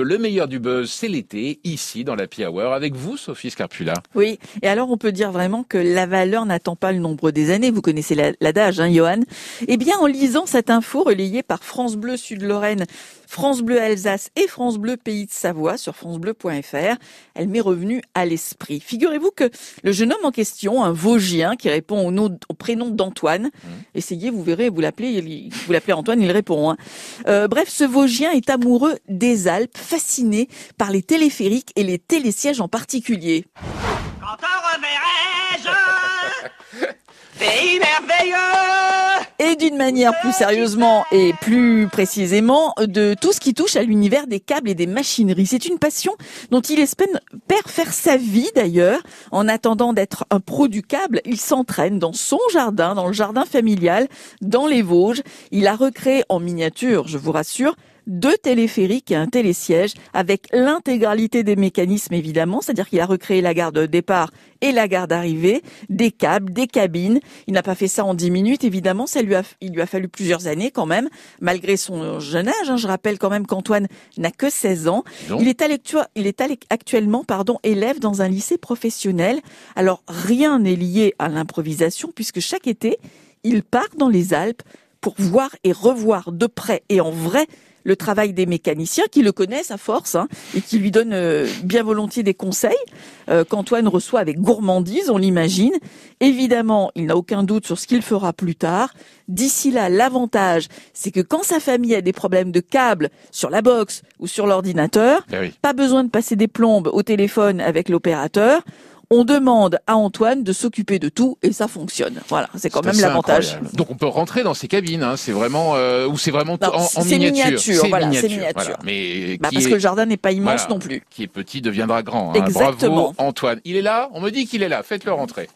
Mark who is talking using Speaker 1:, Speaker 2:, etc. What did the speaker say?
Speaker 1: Bleu, le meilleur du buzz, c'est l'été, ici dans la Hour, avec vous, Sophie Scarpula.
Speaker 2: Oui, et alors on peut dire vraiment que la valeur n'attend pas le nombre des années, vous connaissez l'adage, hein, Johan Eh bien, en lisant cette info relayée par France Bleu Sud-Lorraine, France Bleu Alsace et France Bleu Pays de Savoie sur francebleu.fr, elle m'est revenue à l'esprit. Figurez-vous que le jeune homme en question, un Vosgien qui répond au, nom, au prénom d'Antoine, mmh. essayez, vous verrez, vous l'appelez, vous l'appelez Antoine, il répond. Hein. Euh, bref, ce Vosgien est amoureux des Alpes, fasciné par les téléphériques et les télésièges en particulier. Quand Pays merveilleux Et d'une manière plus sérieusement et plus précisément de tout ce qui touche à l'univers des câbles et des machineries. C'est une passion dont il espère faire sa vie d'ailleurs. En attendant d'être un pro du câble, il s'entraîne dans son jardin, dans le jardin familial, dans les Vosges. Il a recréé en miniature, je vous rassure, deux téléphériques et un télésiège avec l'intégralité des mécanismes évidemment, c'est-à-dire qu'il a recréé la gare de départ et la gare d'arrivée, des câbles, des cabines. Il n'a pas fait ça en dix minutes évidemment, ça lui a, il lui a fallu plusieurs années quand même, malgré son jeune âge. Hein. Je rappelle quand même qu'Antoine n'a que 16 ans. Il est, il est actuellement pardon, élève dans un lycée professionnel. Alors rien n'est lié à l'improvisation puisque chaque été, il part dans les Alpes pour voir et revoir de près et en vrai le travail des mécaniciens qui le connaissent à force hein, et qui lui donnent euh, bien volontiers des conseils euh, qu'Antoine reçoit avec gourmandise, on l'imagine. Évidemment, il n'a aucun doute sur ce qu'il fera plus tard. D'ici là, l'avantage, c'est que quand sa famille a des problèmes de câbles sur la box ou sur l'ordinateur, eh pas besoin de passer des plombes au téléphone avec l'opérateur on demande à Antoine de s'occuper de tout et ça fonctionne. Voilà, c'est quand même l'avantage.
Speaker 1: Donc on peut rentrer dans ces cabines, hein. c'est vraiment euh, ou c'est vraiment en, miniature.
Speaker 2: C'est miniature, Mais bah, parce que le jardin n'est pas immense non plus.
Speaker 1: Qui est petit deviendra grand. Hein. Exactement. Bravo Antoine. Il est là? On me dit qu'il est là. Faites-le rentrer.